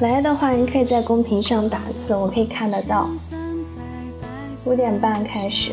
来的话，你可以在公屏上打字，我可以看得到。五点半开始。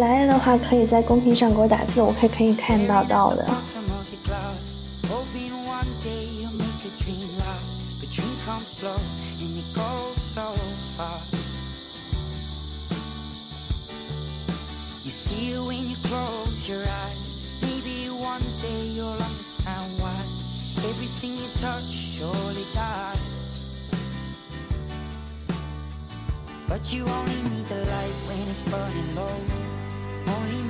来了的话，可以在公屏上给我打字，我可以可以看到到的。But you only need the light when it's burning low. Only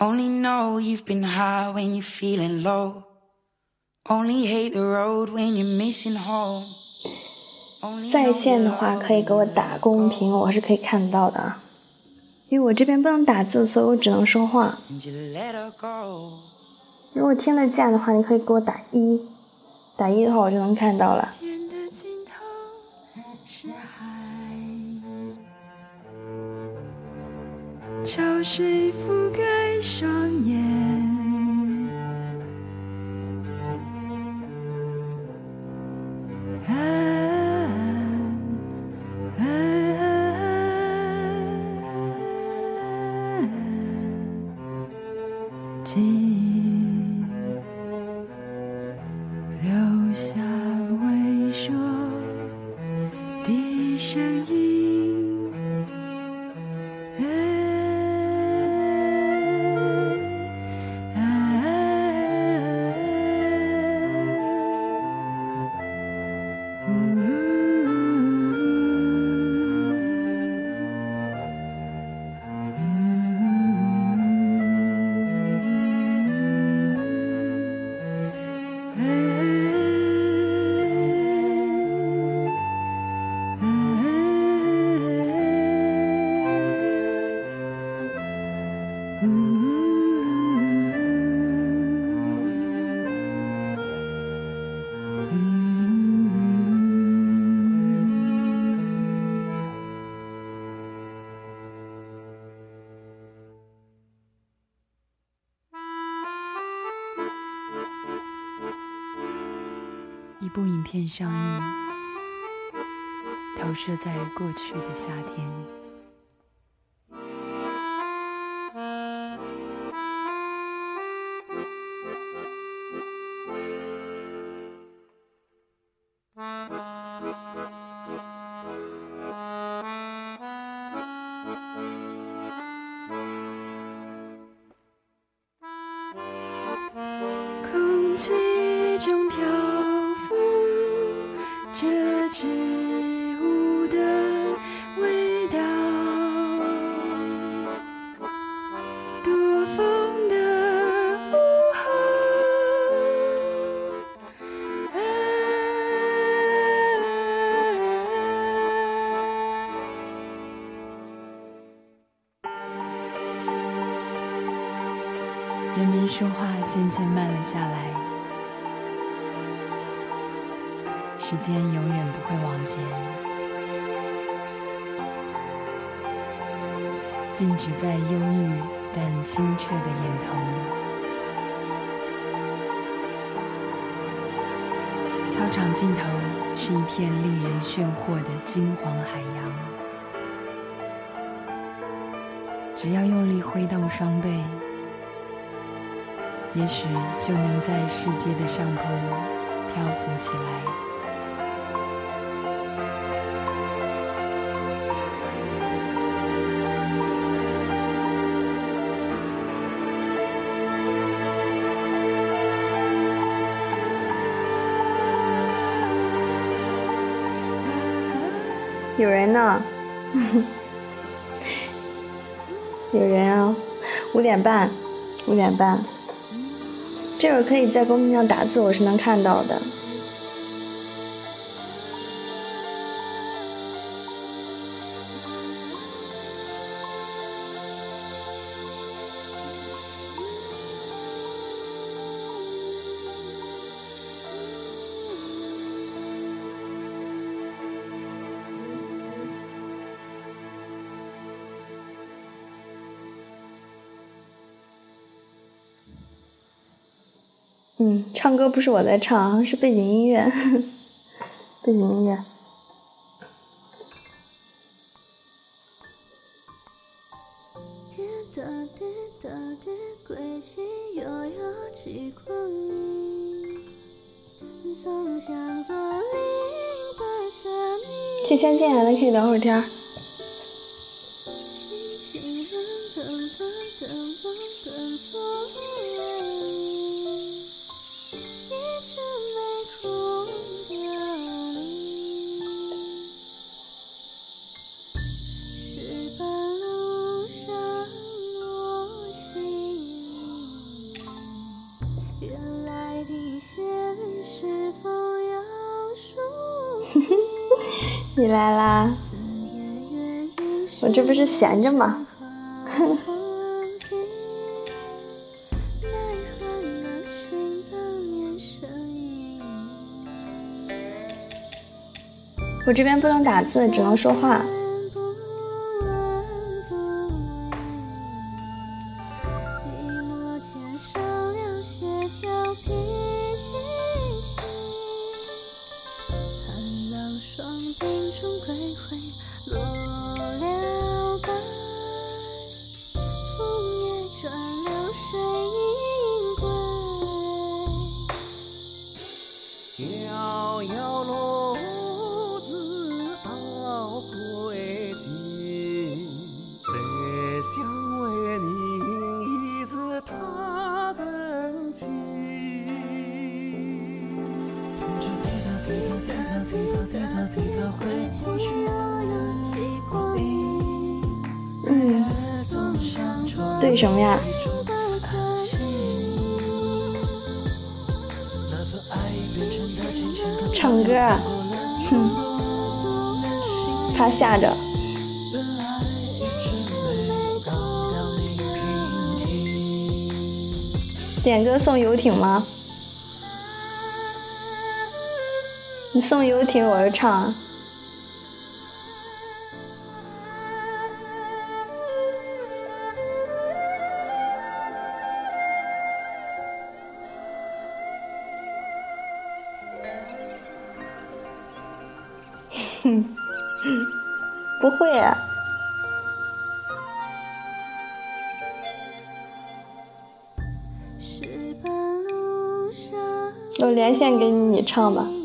Only know you've been high when you're feeling low. Only hate the road when you're missing home. 在线的话可以给我打公屏，我是可以看到的啊。因为我这边不能打字，所以我只能说话。如果听得见的话，你可以给我打一，打一的话我就能看到了。潮水覆盖双眼。一部影片上映，投射在过去的夏天。半，五点半。这会儿可以在公屏上打字，我是能看到的。嗯，唱歌不是我在唱，是背景音乐，背景音乐。新先进来的可以聊会儿天。是闲着吗？我这边不能打字，只能说话。为什么呀？唱歌，哼，怕吓着。点歌送游艇吗？你送游艇，我就唱。唱吧。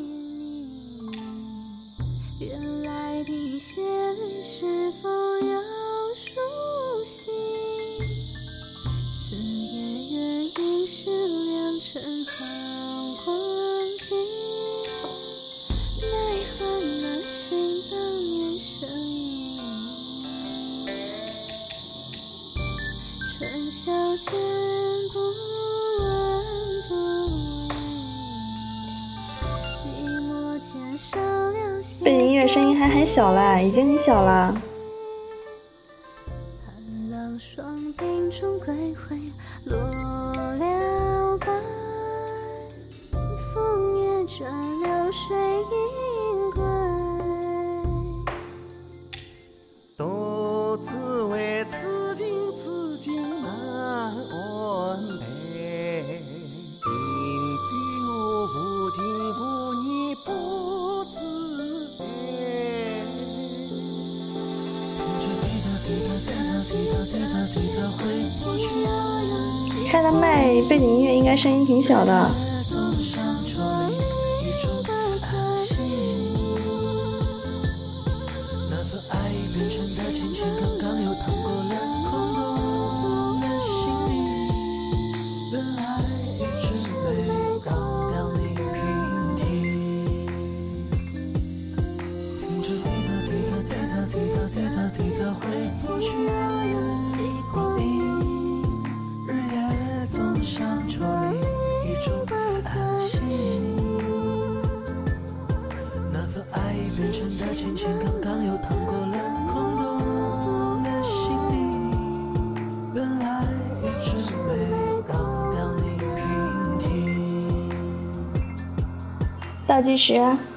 开的麦背景音乐应该声音挺小的。倒计时。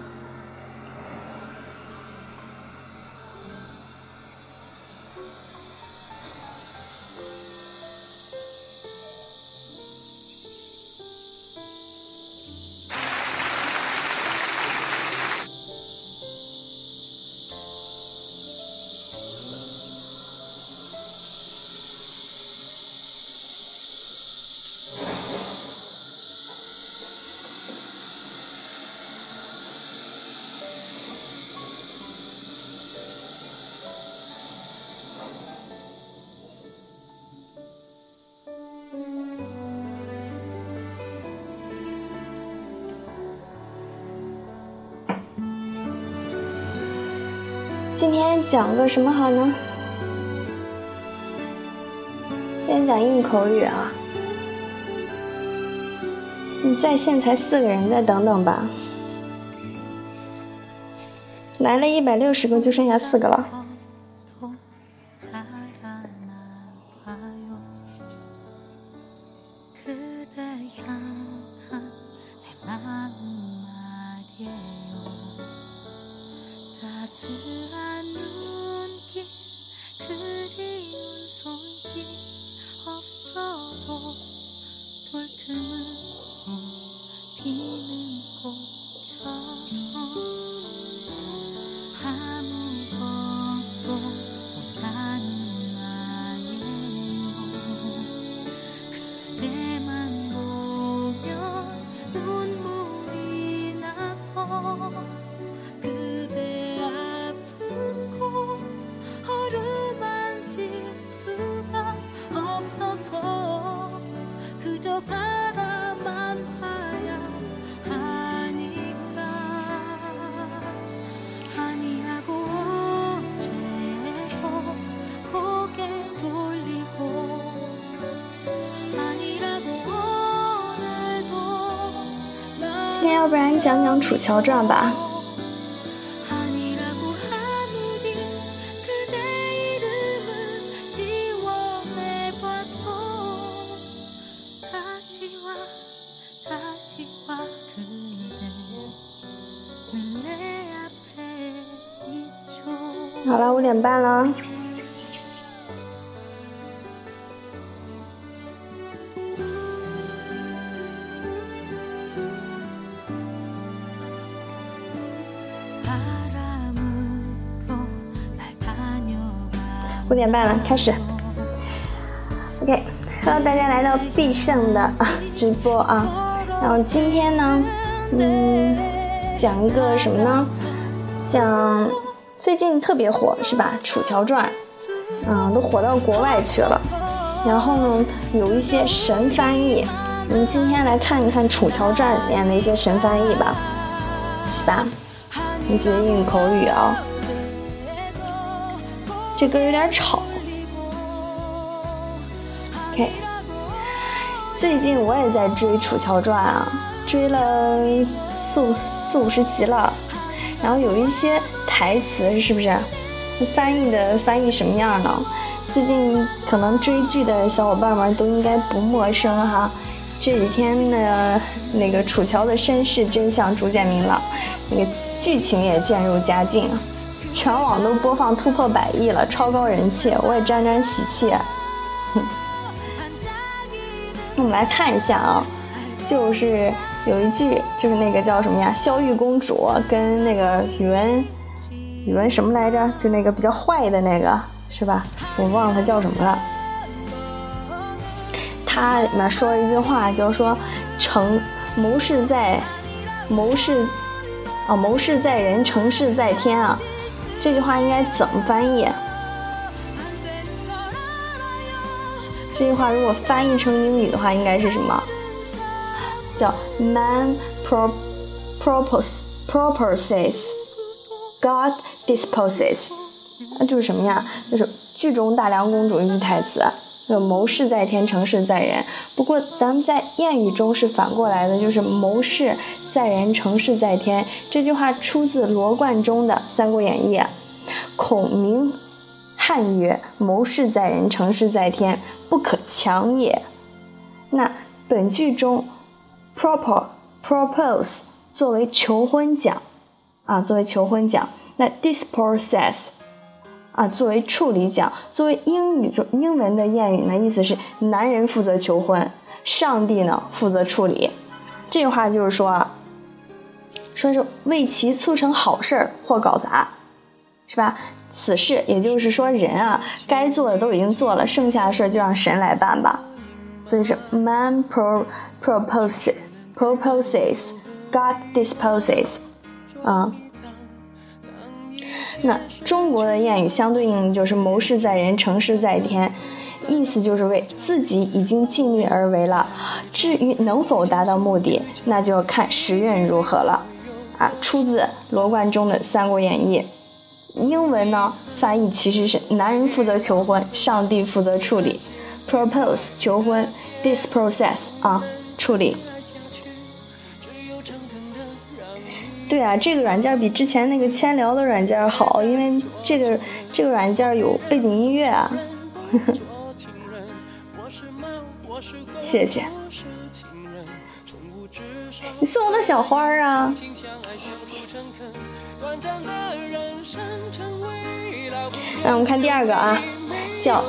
讲个什么好呢？先讲硬口语啊。你在线才四个人，再等等吧。来了一百六十个，就剩下四个了。讲讲《楚乔传》吧。点半了，开始。OK，欢迎大家来到必胜的直播啊。然后今天呢，嗯，讲一个什么呢？讲最近特别火是吧？《楚乔传》，嗯，都火到国外去了。然后呢，有一些神翻译，我们今天来看一看《楚乔传》里面的一些神翻译吧，是吧？你学英语口语啊。这歌有点吵。OK，最近我也在追《楚乔传》啊，追了四四五十集了。然后有一些台词是不是翻译的翻译什么样呢？最近可能追剧的小伙伴们都应该不陌生哈。这几天的那个楚乔的身世真相逐渐明朗，那个剧情也渐入佳境。全网都播放突破百亿了，超高人气，我也沾沾喜气。我们来看一下啊，就是有一句，就是那个叫什么呀？萧玉公主跟那个宇文，宇文什么来着？就那个比较坏的那个，是吧？我忘了他叫什么了。他里面说了一句话，就是说“成谋事在谋事啊，谋事在人，成事在天啊。”这句话应该怎么翻译？这句话如果翻译成英语的话，应该是什么？叫 “Man pro proposes proposes, God disposes”。那就是什么呀？就是剧中大梁公主一句台词，就谋事在天，成事在人。不过咱们在谚语中是反过来的，就是谋事。在人，成事在天。这句话出自罗贯中的《三国演义》。孔明汉曰：“谋事在人，成事在天，不可强也。”那本句中，“propo propose” 作为求婚讲啊，作为求婚讲。那 “dispossess” 啊，作为处理讲。作为英语中英文的谚语呢，意思是男人负责求婚，上帝呢负责处理。这句话就是说啊。说是为其促成好事儿或搞砸，是吧？此事也就是说人啊，该做的都已经做了，剩下的事儿就让神来办吧。所以是 man pro proposes proposes God disposes 啊。那中国的谚语相对应就是谋事在人，成事在天，意思就是为自己已经尽力而为了，至于能否达到目的，那就要看时运如何了。出自罗贯中的《三国演义》，英文呢翻译其实是男人负责求婚，上帝负责处理。Propose 求婚，this process 啊处理。对啊，这个软件比之前那个千聊的软件好，因为这个这个软件有背景音乐啊。谢谢。你送我的小花儿啊！那我们看第二个啊，叫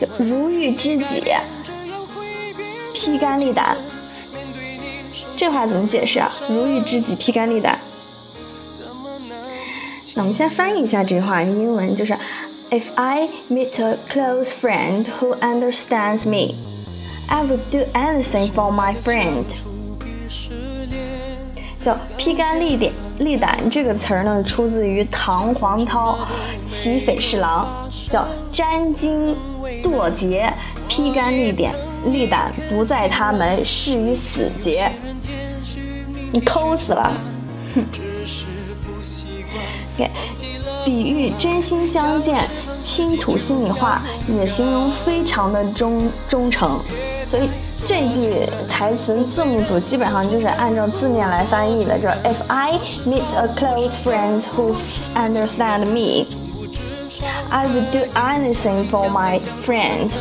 叫如遇知己，披肝沥胆。这话怎么解释啊？如遇知己，披肝沥胆。那我们先翻译一下这句话，英文就是：If I meet a close friend who understands me, I would do anything for my friend. 叫披肝沥胆，沥胆这个词儿呢，出自于唐黄涛《齐匪侍郎》，叫沾襟堕节，披肝沥胆，沥胆不在他门，誓于死节。你抠死了，哼。比喻真心相见，倾吐心里话，也形容非常的忠忠诚，所以。这句台词字幕组基本上就是按照字面来翻译的，就是 If I meet a close friend who understand me, I would do anything for my friend。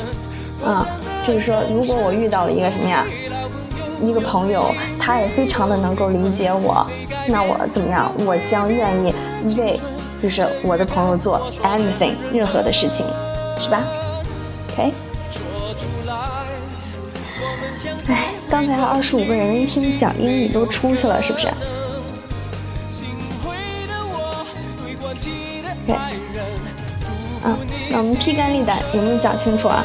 啊，就是说，如果我遇到了一个什么呀，一个朋友，他也非常的能够理解我，那我怎么样？我将愿意为就是我的朋友做 anything 任何的事情，是吧？OK。刚才二十五个人一听讲英语都出去了，是不是？对，嗯，那常披肝沥胆，有没有讲清楚啊？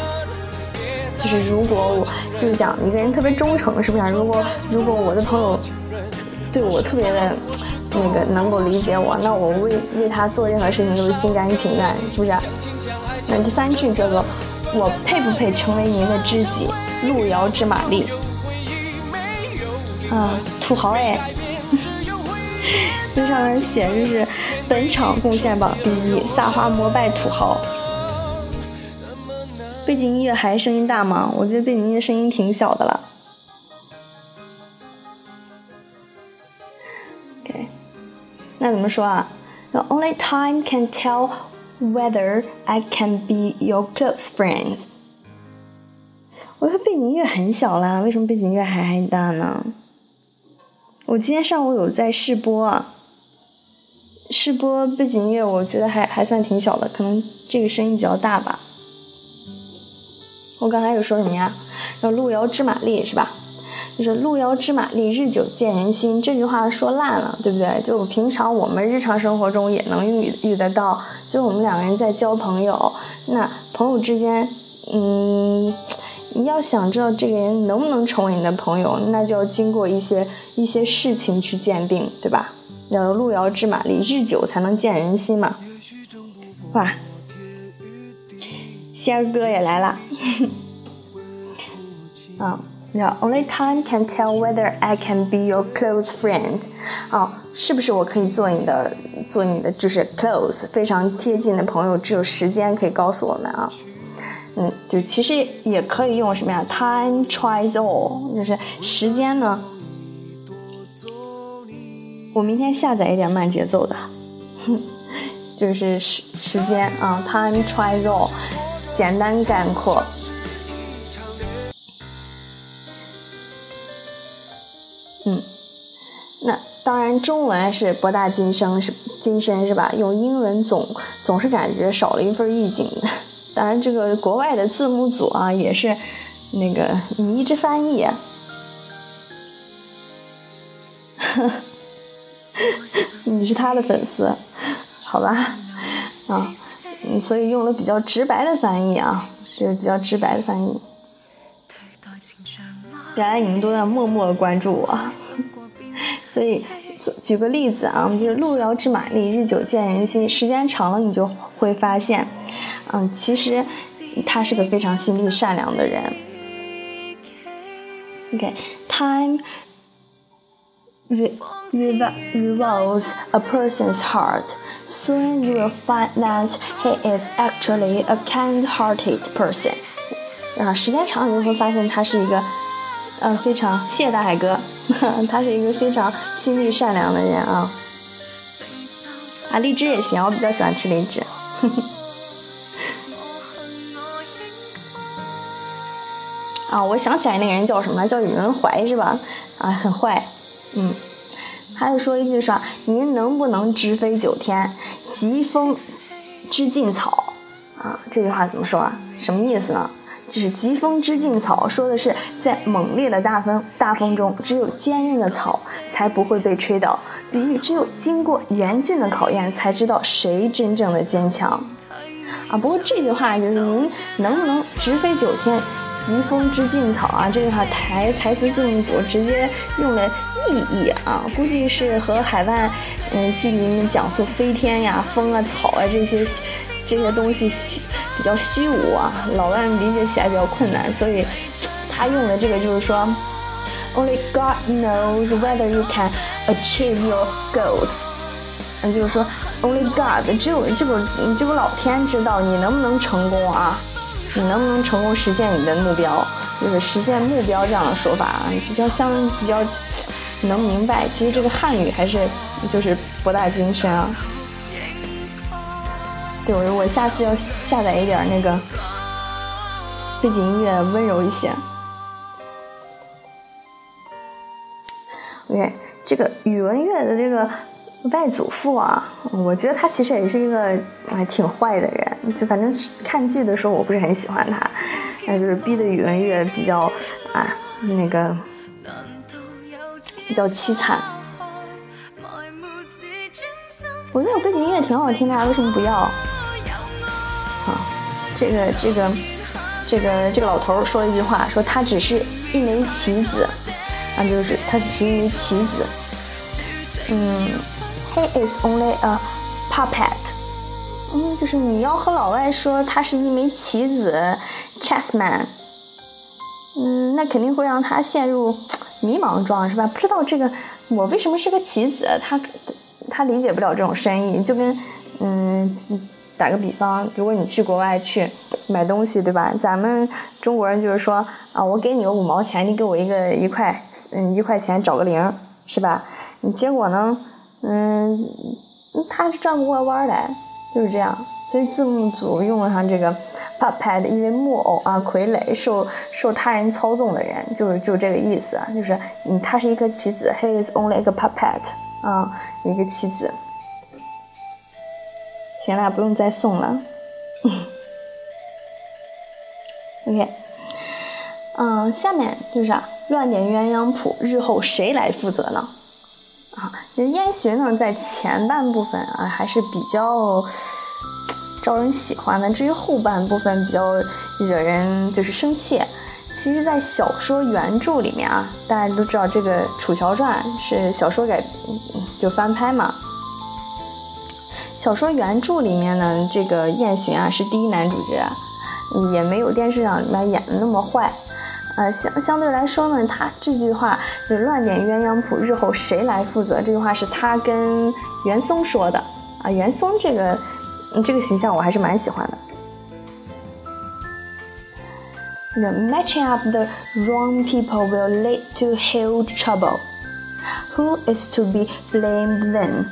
就是如果我就是讲一个人特别忠诚，是不是？如果如果我的朋友对我特别的那个能够理解我，那我为为他做任何事情都是心甘情愿，是不是？那第三句叫做我配不配成为您的知己？路遥知马力。啊，土豪哎！这上面写着是本场贡献榜第一，撒花膜拜土豪。背景音乐还声音大吗？我觉得背景音乐声音挺小的了。OK，那怎么说啊？The only time can tell whether I can be your close friends。我说背景音乐很小啦，为什么背景音乐还还大呢？我今天上午有在试播啊，试播背景音乐，我觉得还还算挺小的，可能这个声音比较大吧。我刚才有说什么呀？叫“路遥知马力”是吧？就是“路遥知马力，日久见人心”这句话说烂了，对不对？就平常我们日常生活中也能遇遇得到。就我们两个人在交朋友，那朋友之间，嗯，你要想知道这个人能不能成为你的朋友，那就要经过一些一些事情去鉴定，对吧？要“路遥知马力，日久才能见人心”嘛。哇！仙儿哥也来了，啊，Only time can tell whether I can be your close friend。啊，是不是我可以做你的，做你的就是 close 非常贴近的朋友？只有时间可以告诉我们啊。嗯，就其实也可以用什么呀？Time tries all，就是时间呢。我明天下载一点慢节奏的，哼就是时时间啊，Time tries all。简单概括，嗯，那当然中文是博大精深，是精深是吧？用英文总总是感觉少了一份意境。当然，这个国外的字幕组啊，也是那个你一直翻译，你是他的粉丝，好吧？啊。所以用了比较直白的翻译啊，就是比较直白的翻译。原来你们都在默默关注我，所以举个例子啊，就是路遥知马力，日久见人心。时间长了，你就会发现，嗯，其实他是个非常心地善良的人。OK，time revolves a person's heart. Soon you will find that he is actually a kind-hearted person。啊，时间长了你就会发现他是一个，呃，非常谢谢大海哥，他是一个非常心地善良的人啊。啊，荔枝也行，我比较喜欢吃荔枝。啊，我想起来那个人叫什么？叫宇文怀是吧？啊，很坏，嗯。还有说一句说，您能不能直飞九天？疾风知劲草啊，这句话怎么说啊？什么意思呢？就是疾风知劲草，说的是在猛烈的大风大风中，只有坚韧的草才不会被吹倒。比喻只有经过严峻的考验，才知道谁真正的坚强。啊，不过这句话就是您能不能直飞九天？疾风知劲草啊，这句话台台词字幕组直接用了意义啊，估计是和海外嗯剧里面讲述飞天呀、风啊、草啊这些这些东西虚比较虚无啊，老外理解起来比较困难，所以他用的这个就是说，Only God knows whether you can achieve your goals，嗯，就是说 Only God，只有这个这个老天知道你能不能成功啊。你能不能成功实现你的目标？就是实现目标这样的说法啊，比较相比较能明白。其实这个汉语还是就是博大精深啊。对我，我下次要下载一点那个背景音乐，温柔一些。OK，这个宇文玥的这个。外祖父啊，我觉得他其实也是一个哎挺坏的人，就反正看剧的时候我不是很喜欢他，那就是逼的宇文玥比较啊那个比较凄惨。我觉得我背景音乐挺好听的呀，为什么不要？好，这个这个这个这个老头说了一句话，说他只是一枚棋子，啊，就是他只是一枚棋子。嗯，He is only a puppet。嗯，就是你要和老外说他是一枚棋子，chessman。嗯，那肯定会让他陷入迷茫状，是吧？不知道这个我为什么是个棋子，他他理解不了这种深意，就跟嗯。打个比方，如果你去国外去买东西，对吧？咱们中国人就是说啊，我给你个五毛钱，你给我一个一块，嗯，一块钱找个零，是吧？你结果呢，嗯，他是转不过弯来，就是这样。所以字幕组用上这个 puppet，因为木偶啊，傀儡，受受他人操纵的人，就是就这个意思，就是嗯，他是一颗棋子，he is only a puppet，啊，一个棋子。行了，不用再送了。OK，嗯，下面就是啊？乱点鸳鸯谱，日后谁来负责呢？啊，这燕洵呢，在前半部分啊还是比较招人喜欢的，至于后半部分比较惹人就是生气。其实，在小说原著里面啊，大家都知道这个《楚乔传》是小说改就翻拍嘛。小说原著里面呢，这个燕洵啊是第一男主角，也没有电视上里面演的那么坏。呃，相相对来说呢，他这句话就乱点鸳鸯谱，日后谁来负责？这句话是他跟袁松说的啊。袁松这个这个形象我还是蛮喜欢的。The matching up the wrong people will lead to huge trouble. Who is to be blamed then?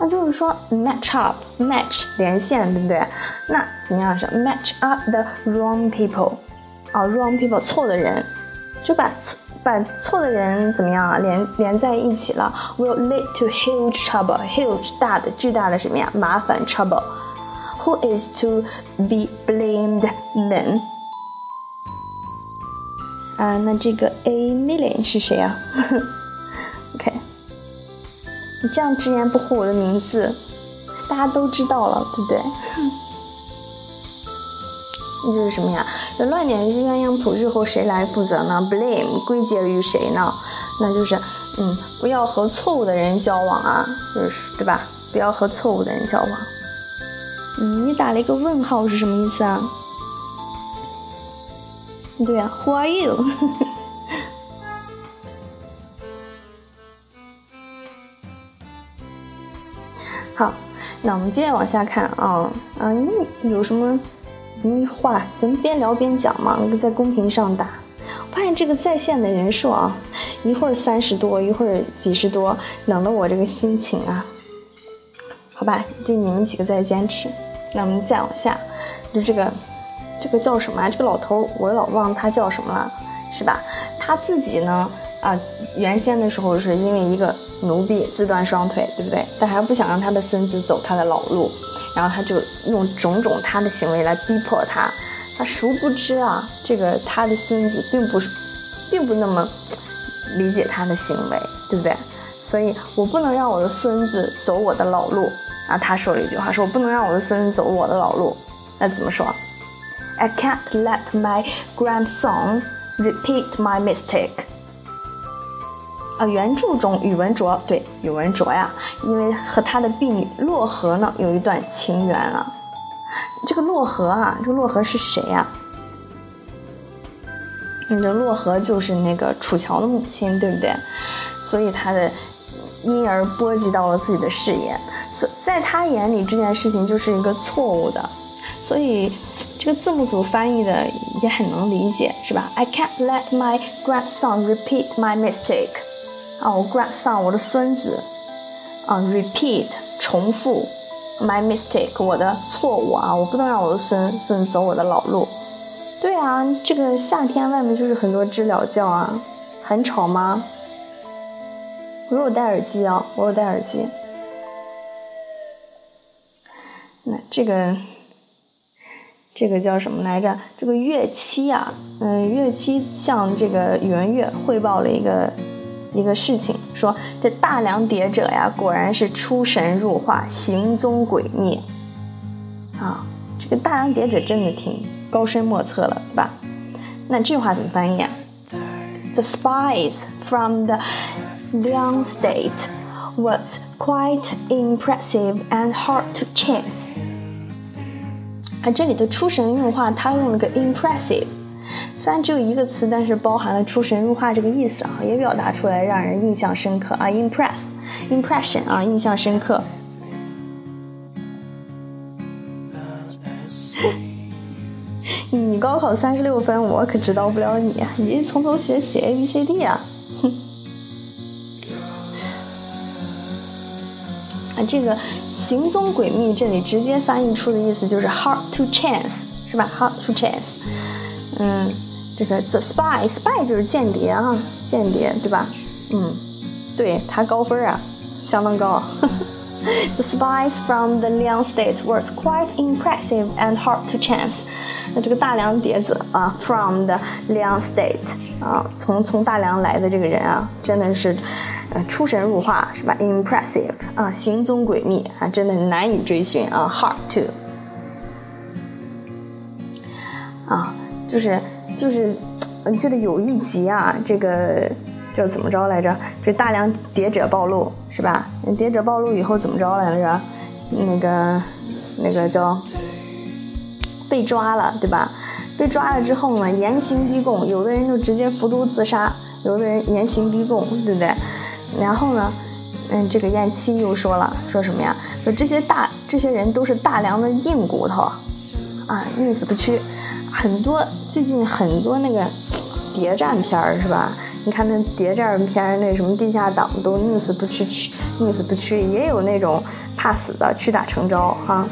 那就是说，match up，match 连线，对不对？那怎么样是 match up the wrong people，啊，wrong people 错的人，就把把错的人怎么样啊？连连在一起了，will lead to huge trouble，huge 大的巨大的什么呀？麻烦 trouble。Who is to be blamed then？啊，那这个 a million 是谁啊？ 你这样直言不讳我的名字，大家都知道了，对不对？那就是什么呀？这乱点鸳鸯谱，日后谁来负责呢？Blame 归结于谁呢？那就是，嗯，不要和错误的人交往啊，就是对吧？不要和错误的人交往。嗯，你打了一个问号是什么意思啊？对呀，Who are you？好，那我们接着往下看啊啊，有什么嗯话，咱们边聊边讲嘛，在公屏上打。我发现这个在线的人数啊，一会儿三十多，一会儿几十多，冷得我这个心情啊。好吧，就你们几个在坚持。那我们再往下，就这个这个叫什么啊？这个老头我老忘他叫什么了，是吧？他自己呢？啊，原先的时候是因为一个奴婢自断双腿，对不对？但还不想让他的孙子走他的老路，然后他就用种种他的行为来逼迫他。他殊不知啊，这个他的孙子并不是，并不那么理解他的行为，对不对？所以我不能让我的孙子走我的老路啊。他说了一句话，说我不能让我的孙子走我的老路。那怎么说？I can't let my grandson repeat my mistake. 啊，原著中宇文卓对宇文卓呀，因为和他的婢女洛河呢有一段情缘啊。这个洛河啊，这个洛河是谁呀？这洛河就是那个楚乔的母亲，对不对？所以他的因而波及到了自己的事业，所在他眼里这件事情就是一个错误的，所以这个字幕组翻译的也很能理解，是吧？I can't let my grandson repeat my mistake. 啊，我 grandson，我的孙子，啊，repeat，重复，my mistake，我的错误啊，我不能让我的孙孙走我的老路。对啊，这个夏天外面就是很多知了叫啊，很吵吗？我有戴耳机啊，我有戴耳机。那这个，这个叫什么来着？这个乐器啊，嗯，乐器向这个宇文玥汇报了一个。一个事情，说这大梁谍者呀，果然是出神入化，行踪诡秘，啊，这个大梁谍者真的挺高深莫测了，对吧？那这句话怎么翻译啊？The spies from the Liang State was quite impressive and hard to chase。啊，这里的出神入化，它用了个 impressive，虽然只有一个词，但是包含了出神入化这个意思啊，也表达出来让人印象深刻啊，impress，impression 啊，印象深刻。你高考三十六分，我可指导不了你，你从头学写 A B C D 啊！啊，这个行踪诡秘，这里直接翻译出的意思就是 hard to chase，是吧？hard to chase。嗯，这个 the spy，spy 就是间谍啊，间谍，对吧？嗯，对他高分啊，相当高。The spies from the Liang State were quite impressive and hard to chance 那这个大梁碟子啊，from the Liang State 啊，从从大梁来的这个人啊，真的是呃出神入化，是吧？Impressive 啊，行踪诡秘啊，真的难以追寻啊，hard to 啊，就是就是我记得有一集啊，这个叫怎么着来着？这大梁谍者暴露是吧？谍者暴露以后怎么着来着？那个那个叫。被抓了，对吧？被抓了之后呢，严刑逼供，有的人就直接服毒自杀，有的人严刑逼供，对不对？然后呢，嗯，这个燕七又说了，说什么呀？说这些大这些人都是大梁的硬骨头，啊，宁死不屈。很多最近很多那个谍战片儿是吧？你看那谍战片儿，那什么地下党都宁死不屈，屈宁死不屈，也有那种怕死的屈打成招哈。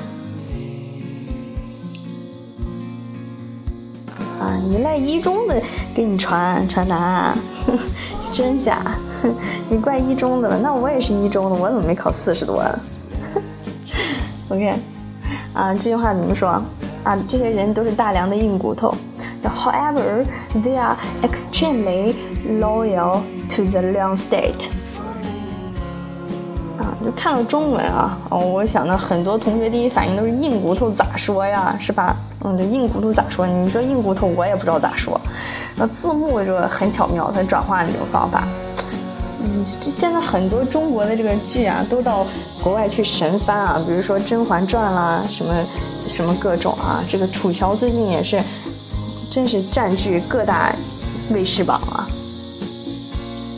啊你赖一中的给你传传答案，真假？你怪一中的了，那我也是一中的，我怎么没考四十多？OK，啊，这句话怎么说？啊，这些人都是大梁的硬骨头。However, they are extremely loyal to the Liang State. 啊，就看到中文啊，哦，我想到很多同学第一反应都是硬骨头咋说呀，是吧？嗯，这硬骨头咋说？你说硬骨头，我也不知道咋说。那字幕就很巧妙，它转换这种方法。嗯，这现在很多中国的这个剧啊，都到国外去神翻啊，比如说《甄嬛传》啦，什么什么各种啊。这个楚乔最近也是，真是占据各大卫视榜啊。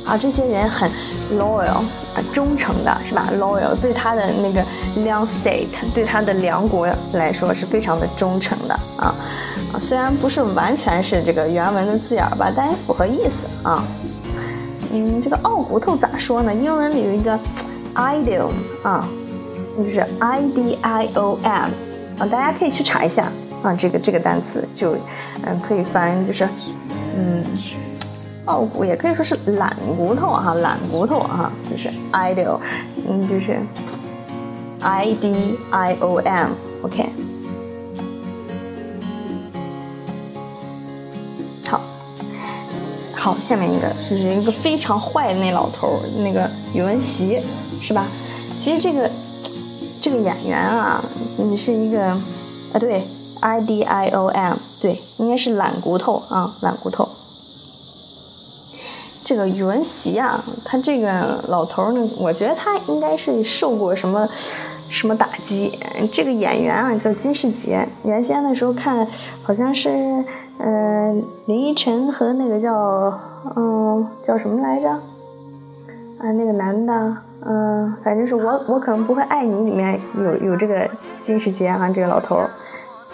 啊，这些人很 loyal。啊，忠诚的是吧？Loyal 对他的那个 Liang State，对他的梁国来说是非常的忠诚的啊啊，虽然不是完全是这个原文的字眼吧，但也符合意思啊。嗯，这个傲骨头咋说呢？英文里有一个 idiom 啊，就是 I D I O M 啊，大家可以去查一下啊，这个这个单词就嗯可以翻就是嗯。傲骨也可以说是懒骨头哈，懒骨头哈，就是 idle，嗯，就是 I D I O M，OK。好，好，下面一个就是一个非常坏的那老头，那个宇文习，是吧？其实这个这个演员啊，你是一个啊，对，I D I O M，对，应该是懒骨头啊，懒骨头。这个宇文习啊，他这个老头呢，我觉得他应该是受过什么什么打击。这个演员啊叫金世杰，原先的时候看好像是嗯林依晨和那个叫嗯叫什么来着啊那个男的嗯反正是我我可能不会爱你里面有有这个金世杰啊这个老头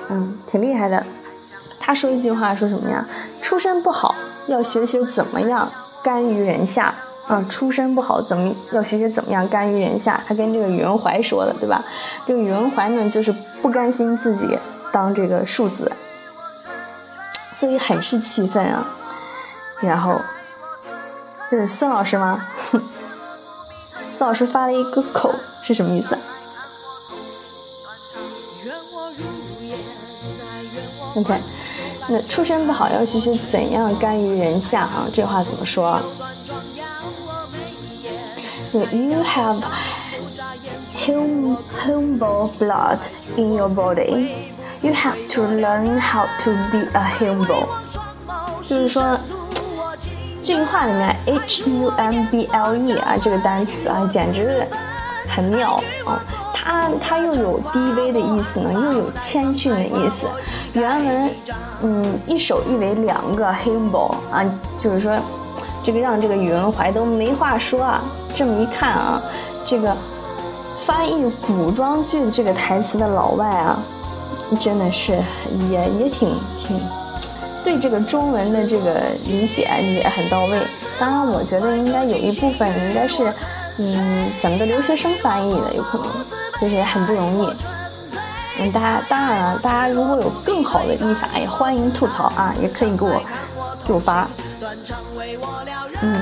嗯挺厉害的。他说一句话说什么呀？出身不好要学学怎么样。甘于人下啊，出身不好，怎么要学学怎么样甘于人下？他跟这个宇文怀说的，对吧？这个宇文怀呢，就是不甘心自己当这个庶子，所以很是气愤啊。然后，这是孙老师吗？孙老师发了一个口，是什么意思？OK。那出身不好要学学怎样甘于人下啊？这话怎么说？You have hum humble blood in your body. You have to learn how to be a humble。就是说，这句话里面 H U M B L E 啊这个单词啊，简直很妙啊！它它又有低微的意思呢，又有谦逊的意思。原文嗯一首译为两个 humble 啊，就是说这个让这个宇文怀都没话说啊。这么一看啊，这个翻译古装剧这个台词的老外啊，真的是也也挺挺对这个中文的这个理解也很到位。当然，我觉得应该有一部分应该是嗯咱们的留学生翻译的，有可能就是很不容易。嗯，大家当然了，大家如果有更好的译法，也欢迎吐槽啊，也可以给我给我发。嗯。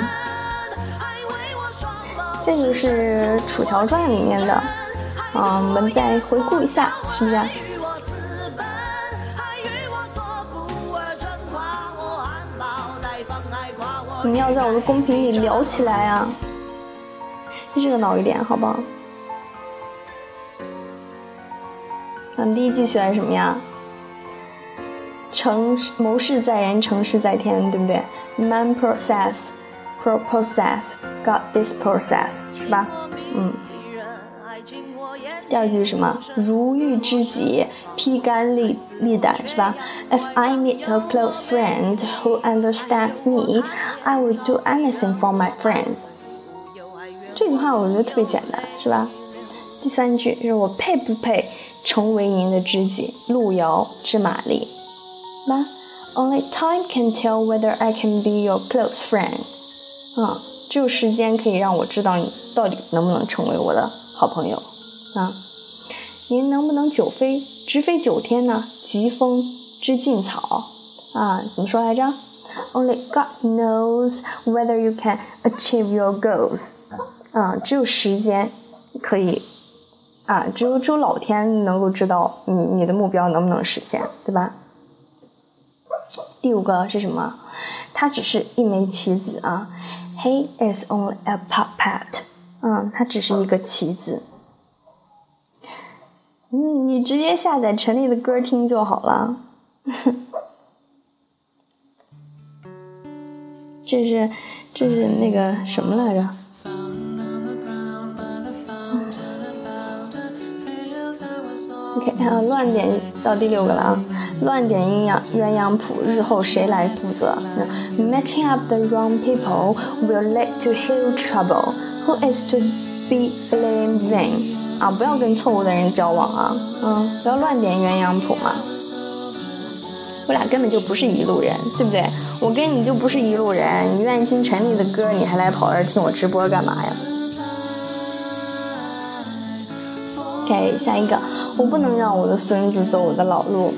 这个是《楚乔传》里面的，啊，我们再回顾一下，是不是？你们要在我的公屏里聊起来啊，热闹一点，好不好？咱们第一句选什么呀？成谋事在人，成事在天，对不对？Man process。process got this process 是吧？嗯。第二句是什么？如遇知己，披肝沥沥胆，是吧？If I meet a close friend who understands me, I will do anything for my friend。这句话我觉得特别简单，是吧？第三句是我配不配成为您的知己？路遥知马力，是吧？Only time can tell whether I can be your close friend。啊，只有时间可以让我知道你到底能不能成为我的好朋友啊！您能不能九飞直飞九天呢？疾风知劲草啊，怎么说来着？Only God knows whether you can achieve your goals。啊，只有时间可以啊，只有只有老天能够知道你你的目标能不能实现，对吧？第五个是什么？它只是一枚棋子啊。He is only a puppet。嗯，他只是一个棋子。嗯，你直接下载陈粒的歌听就好了。这是这是那个什么来着？OK，啊，乱点到第六个了啊。乱点鸳鸯鸳鸯谱，日后谁来负责？Matching up the wrong people will lead to huge trouble. Who is to be blamed then？啊，不要跟错误的人交往啊！嗯，不要乱点鸳鸯谱嘛。我俩根本就不是一路人，对不对？我跟你就不是一路人。你愿意听陈粒的歌，你还来跑这听我直播干嘛呀？OK，下一个，我不能让我的孙子走我的老路。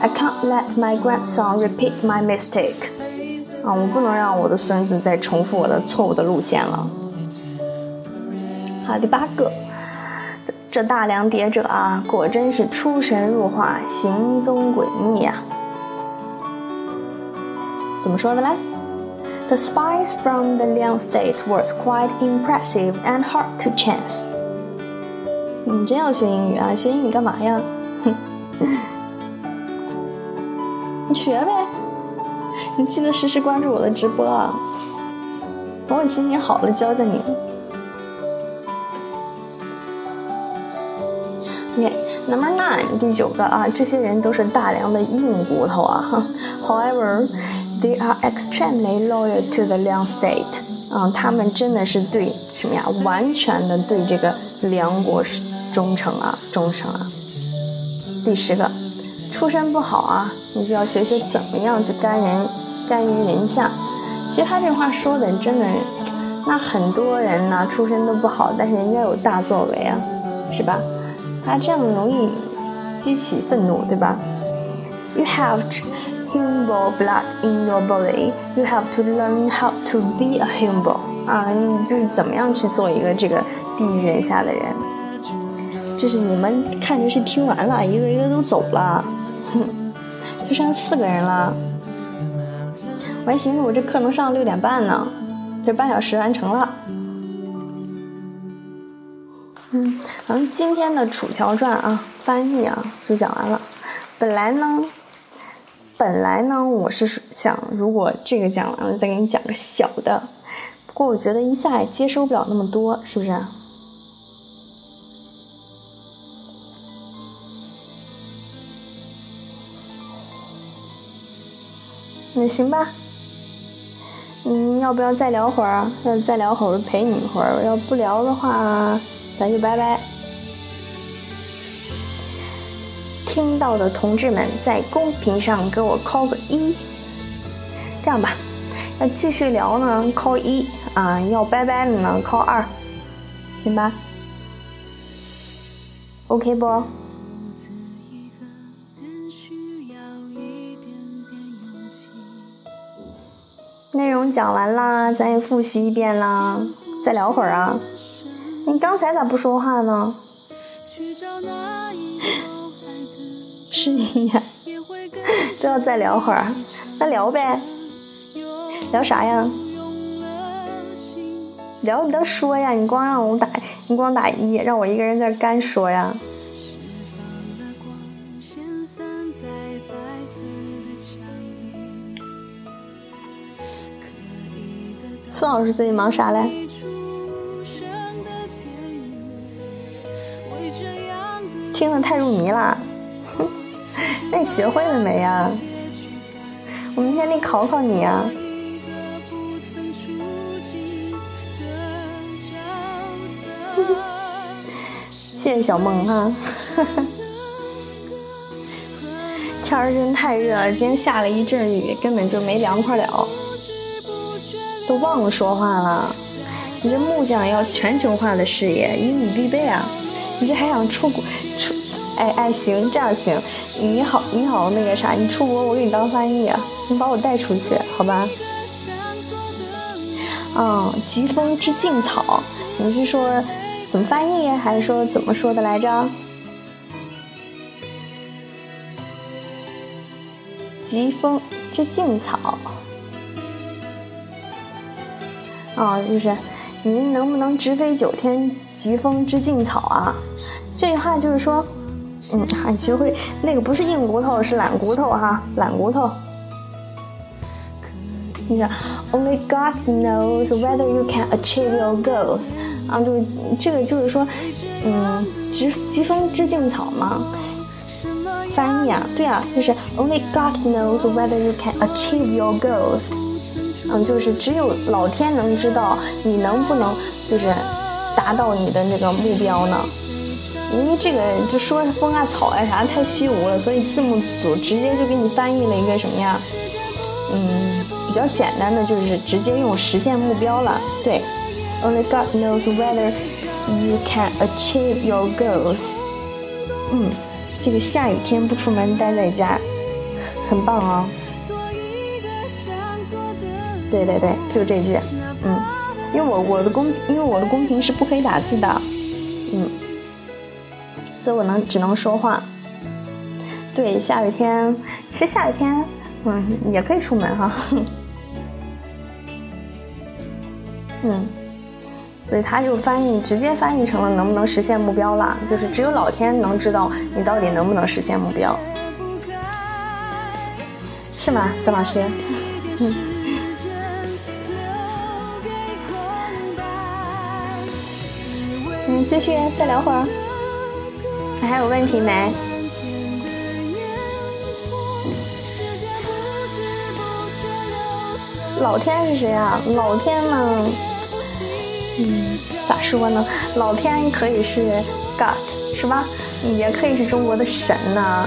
I can't let my grandson repeat my mistake。啊，我不能让我的孙子再重复我的错误的路线了。好，第八个，这大梁谍者啊，果真是出神入化，行踪诡秘呀。怎么说的嘞？The spies from the Liang State was quite impressive and hard to chance。你真要学英语啊？学英语干嘛呀？哼。你学呗，你记得时时关注我的直播啊！等我心情好了教教你。OK，Number nine，第九个啊，这些人都是大梁的硬骨头啊。However, they are extremely loyal to the Liang State。啊，他们真的是对什么呀？完全的对这个梁国忠诚啊，忠诚啊。第十个。出身不好啊，你就要学学怎么样去甘人甘于人下。其实他这话说的真的，那很多人呢出身都不好，但是人家有大作为啊，是吧？他这样容易激起愤怒，对吧？You have humble blood in your body. You have to learn how to be a humble. 啊，你就是怎么样去做一个这个地狱人下的人。这是你们看着是听完了，一个一个都走了。哼就剩四个人了，我还寻思我这课能上六点半呢，这半小时完成了。嗯，然后今天的《楚乔传》啊，翻译啊就讲完了。本来呢，本来呢，我是想如果这个讲完了，再给你讲个小的。不过我觉得一下也接收不了那么多，是不是？那行吧，嗯，要不要再聊会儿啊？要再聊会儿，陪你一会儿；要不聊的话，咱就拜拜。听到的同志们，在公屏上给我扣个一。这样吧，要继续聊呢，扣一啊；要拜拜了呢，扣二，行吧？OK 不？内容讲完啦，咱也复习一遍啦，再聊会儿啊。你刚才咋不说话呢？是你呀，都要再聊会儿，那聊呗。聊啥呀？聊你倒说呀，你光让我打，你光打一，让我一个人在干说呀。孙老师最近忙啥嘞？听得太入迷了，那你学会了没呀？我明天得考考你呀。谢谢小梦哈。天儿真太热了，今天下了一阵雨，根本就没凉快了。都忘了说话了，你这木匠要全球化的事业，英语必备啊！你这还想出国？哎哎，行，这样行，你好你好那个啥，你出国我给你当翻译，你把我带出去，好吧？嗯，疾风知劲草，你是说怎么翻译，还是说怎么说的来着？疾风知劲草。啊，就是您能不能直飞九天，疾风知劲草啊？这句话就是说，嗯，还学会那个不是硬骨头，是懒骨头哈，懒骨头。你说，Only God knows whether you can achieve your goals。啊，就这个就是说，嗯，疾疾风知劲草嘛。翻译啊，对啊，就是 Only God knows whether you can achieve your goals。嗯，就是只有老天能知道你能不能就是达到你的那个目标呢？因为这个就说风啊草啊啥太虚无了，所以字幕组直接就给你翻译了一个什么呀？嗯，比较简单的就是直接用实现目标了。对，Only God knows whether you can achieve your goals。嗯，这个下雨天不出门待在家，很棒啊。对对对，就这句，嗯，因为我我的公，因为我的公屏是不可以打字的，所以我能只能说话。对，下雨天，其实下雨天，嗯，也可以出门哈，嗯，所以他就翻译，直接翻译成了能不能实现目标了，就是只有老天能知道你到底能不能实现目标，是吗，孙老师？嗯。继续再聊会儿，还有问题没？老天是谁啊？老天呢？嗯，咋说呢？老天可以是 God 是吧？也可以是中国的神呐。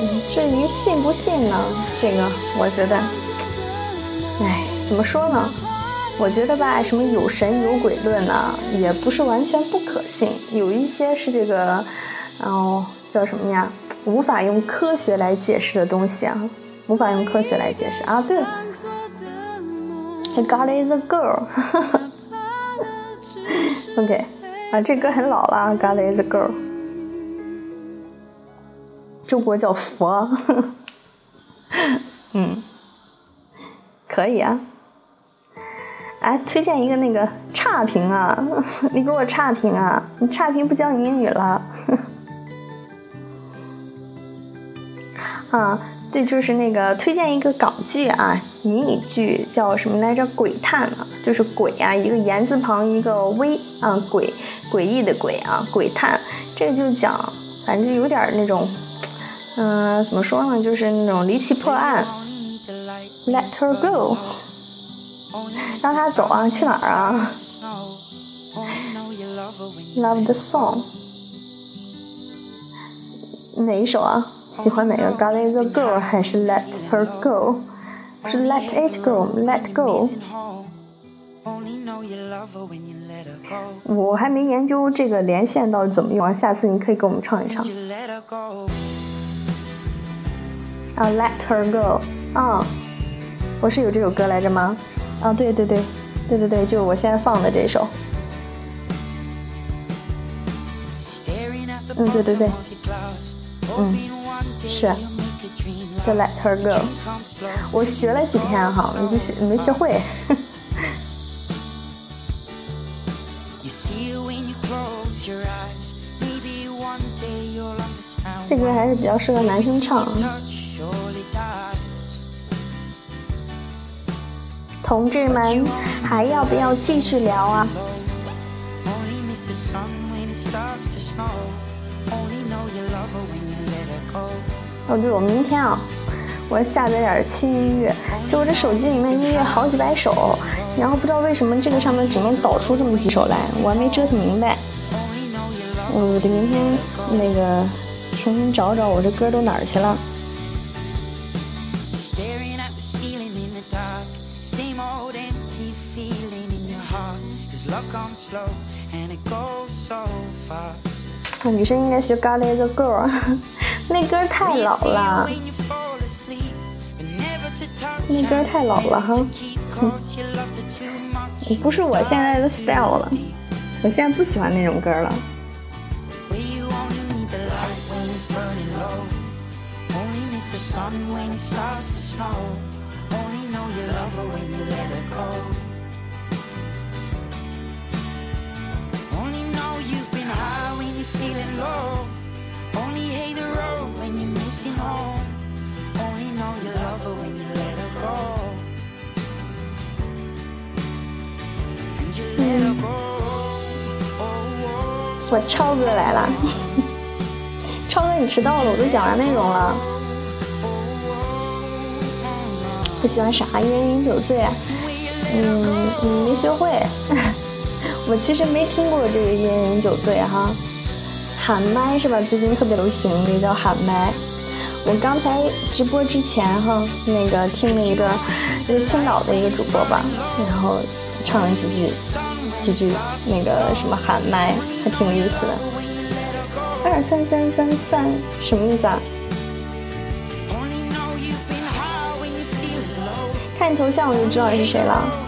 嗯，至于信不信呢？这个我觉得，哎，怎么说呢？我觉得吧，什么有神有鬼论呢，也不是完全不可信。有一些是这个，然后，叫什么呀？无法用科学来解释的东西啊，无法用科学来解释啊。对了，God is a girl。OK，啊，这歌很老了，God is a girl。中国叫佛。嗯，可以啊。哎，推荐一个那个差评啊！你给我差评啊！你差评不教你英语了。啊，对，就是那个推荐一个港剧啊，迷你剧叫什么来着？鬼探啊，就是鬼啊，一个言字旁一个微啊，鬼诡异的鬼啊，鬼探。这个就讲，反正有点那种，嗯、怎么说呢？就是那种离奇破案，Let her go，让他走啊，去哪儿啊？Love the song，哪一首啊？喜欢哪个 got it so girl 还是 let her go 是 let it go let go 我还没研究这个连线到底怎么用啊下次你可以给我们唱一唱。啊 let her go 啊。我是有这首歌来着吗？啊对对对。对对对就是我现在放的这首。嗯对对对。嗯。是，叫 Let Her Go，我学了几天哈，没学没学会。这歌还是比较适合男生唱。同志们，还要不要继续聊啊？哦，对，我明天啊，我要下载点轻音乐。结果这手机里面音乐好几百首，然后不知道为什么这个上面只能导出这么几首来，我还没折腾明白。我得明天那个重新找找我这歌都哪儿去了。那女生应该学《g a l l e Girl》。那歌太老了，那歌太老了哈。不是我现在的 style 了。我现在不喜欢那种歌了。Feeling low. Only hate the road when you're missing home. Only know you love her when you let her go. You let her go. 我超哥来了，超哥你迟到了，我都讲完内容了。不喜欢啥？一人饮酒醉、啊，嗯，你没学会。我其实没听过这个一人饮酒醉哈、喊麦是吧？最近特别流行，那叫喊麦。我刚才直播之前哈，那个听了一个，就青岛的一个主播吧，然后唱了几句，几句那个什么喊麦，还挺有意思的。二三三三三什么意思啊？看你头像我就知道你是谁了。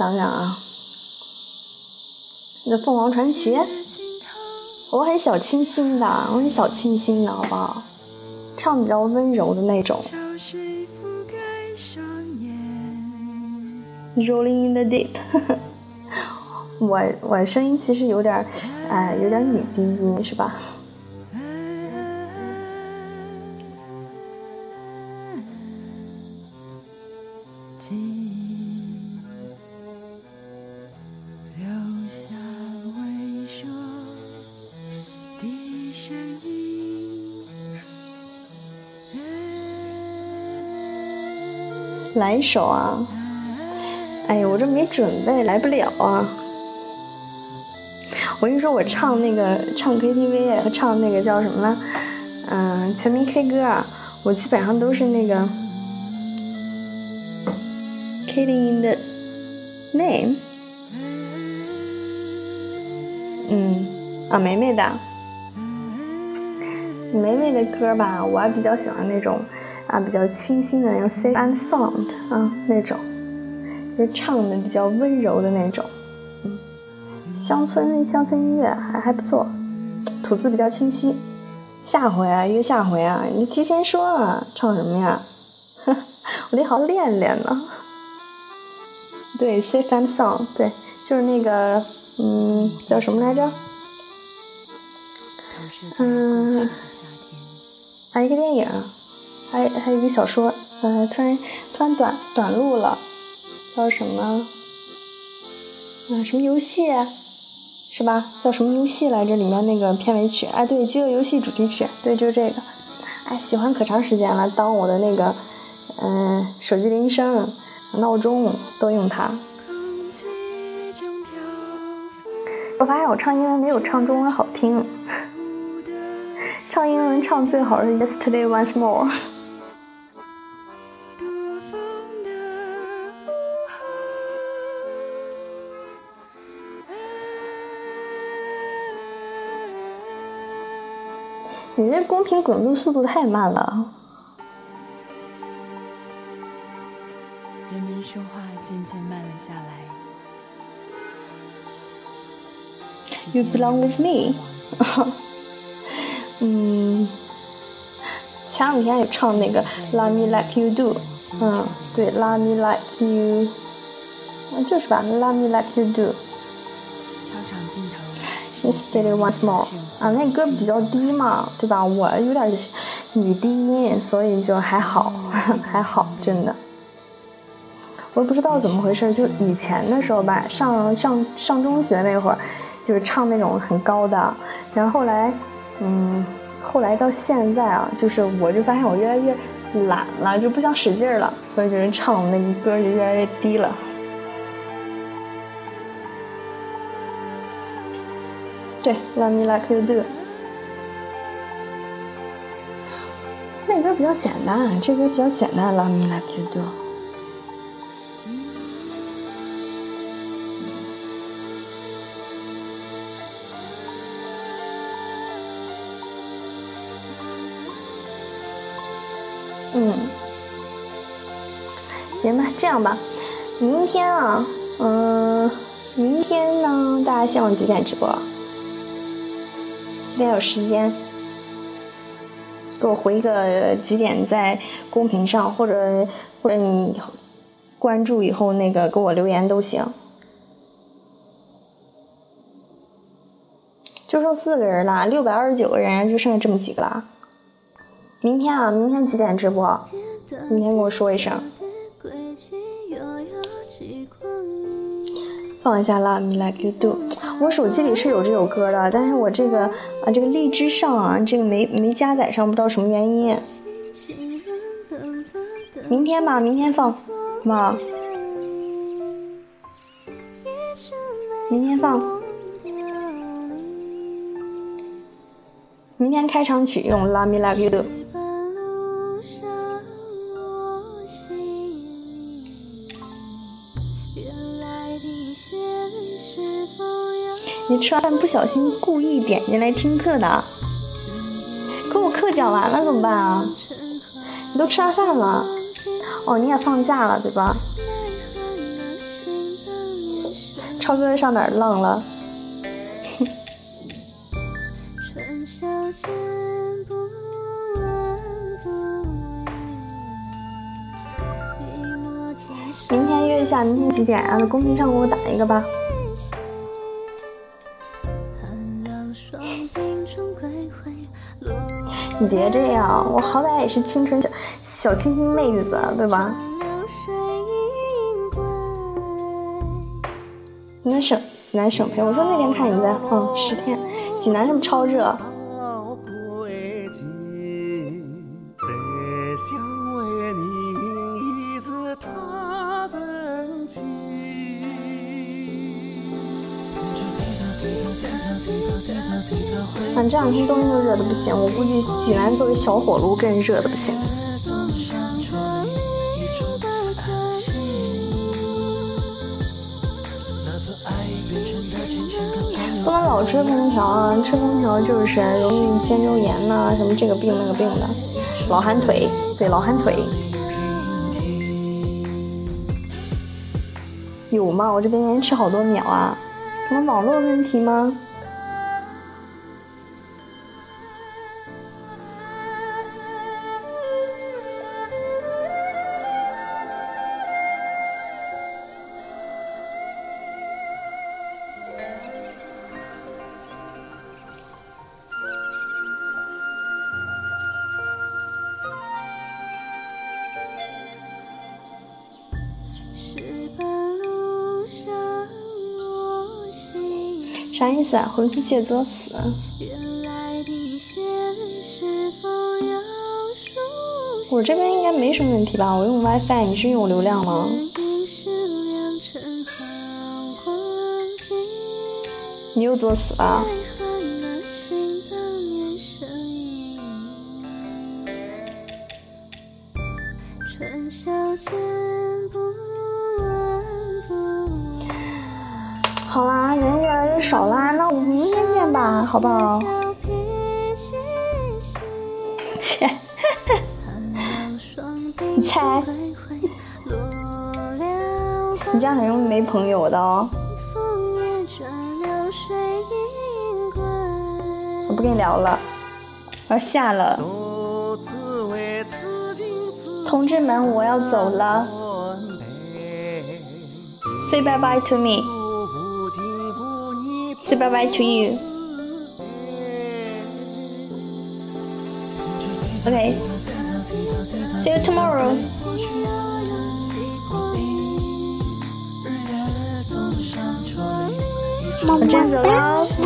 想想啊，那《凤凰传奇》，我很小清新的，我很小清新的，好不好？唱比较温柔的那种，《Rolling in the Deep 》。我我声音其实有点，哎，有点女低音，是吧？来一首啊！哎呀，我这没准备，来不了啊！我跟你说，我唱那个唱 KTV，唱那个叫什么呢？嗯，全民 K 歌啊！我基本上都是那个 Kitty in the Name。嗯，啊梅梅的梅梅的歌吧，我还比较喜欢那种。啊，比较清新的那种 safe and sound 啊，那种，就是唱的比较温柔的那种。嗯，乡村乡村音乐还还不错，吐字比较清晰。下回啊，约下回啊，你提前说啊，唱什么呀？我得好好练练呢。对，safe and sound，对，就是那个，嗯，叫什么来着？嗯，啊一个电影，还还有一个小说，呃，突然突然短短路了，叫什么？啊，什么游戏？是吧？叫什么游戏来着？里面那个片尾曲，哎，对，饥饿游戏主题曲，对，就是这个。哎，喜欢可长时间了，当我的那个，嗯，手机铃声、闹钟都用它。我发现我唱英文没有唱中文好听。唱英文唱最好是 Yesterday Once More。公屏滚动速度太慢了。人们说话渐渐慢了下来。You belong with me。嗯，前两天也唱那个 Love Me Like You Do，嗯，对，Love Me Like You，嗯，就是吧，Love Me Like You Do。Visited Once More，啊，那歌比较低嘛，对吧？我有点女低音，所以就还好，还好，真的。我也不知道怎么回事，就以前的时候吧，上上上中学那会儿，就是唱那种很高的，然后后来。嗯，后来到现在啊，就是我就发现我越来越懒了，就不想使劲了，所以就是唱那个歌就越来越低了。对，Love Me Like You Do，那歌比较简单，这歌比较简单，Love Me Like You Do。嗯，行吧，这样吧，明天啊，嗯，明天呢，大家希望几点直播？今天有时间？给我回一个几点在公屏上，或者或者你关注以后那个给我留言都行。就剩四个人了，六百二十九个人，就剩下这么几个了。明天啊，明天几点直播？明天跟我说一声。放一下《Love Me Like You Do》，我手机里是有这首歌的，但是我这个啊，这个荔枝上啊，这个没没加载上，不知道什么原因。明天吧，明天放，好不好？明天放。明天开场曲用《Love Me Like You 你吃完饭不小心故意点进来听课的，可我课讲完了怎么办啊？你都吃完饭了，哦，你也放假了对吧？超哥上哪儿浪了？明天约一下，明天几点？啊在公屏上给我打一个吧。你别这样，我好歹也是清纯小小清新妹子，对吧？济南省济南省培，我说那天看你在嗯十天，济南是不是超热？这两天冬天都热的不行，我估计济南作为小火炉更热的不行。不能老吹空调啊，吹空调就是容易肩周炎呐，什么这个病那个病的，老寒腿，对，老寒腿。有吗？我这边延迟好多秒啊，什么网络问题吗？啥意思啊？回去借作死。我这边应该没什么问题吧？我用 WiFi，你是用流量吗？你又作死了。朋友的哦。我不跟你聊了，我要下了。同志们，我要走了。Say bye bye to me. Say bye bye to you. OK。See you tomorrow. 我真走喽。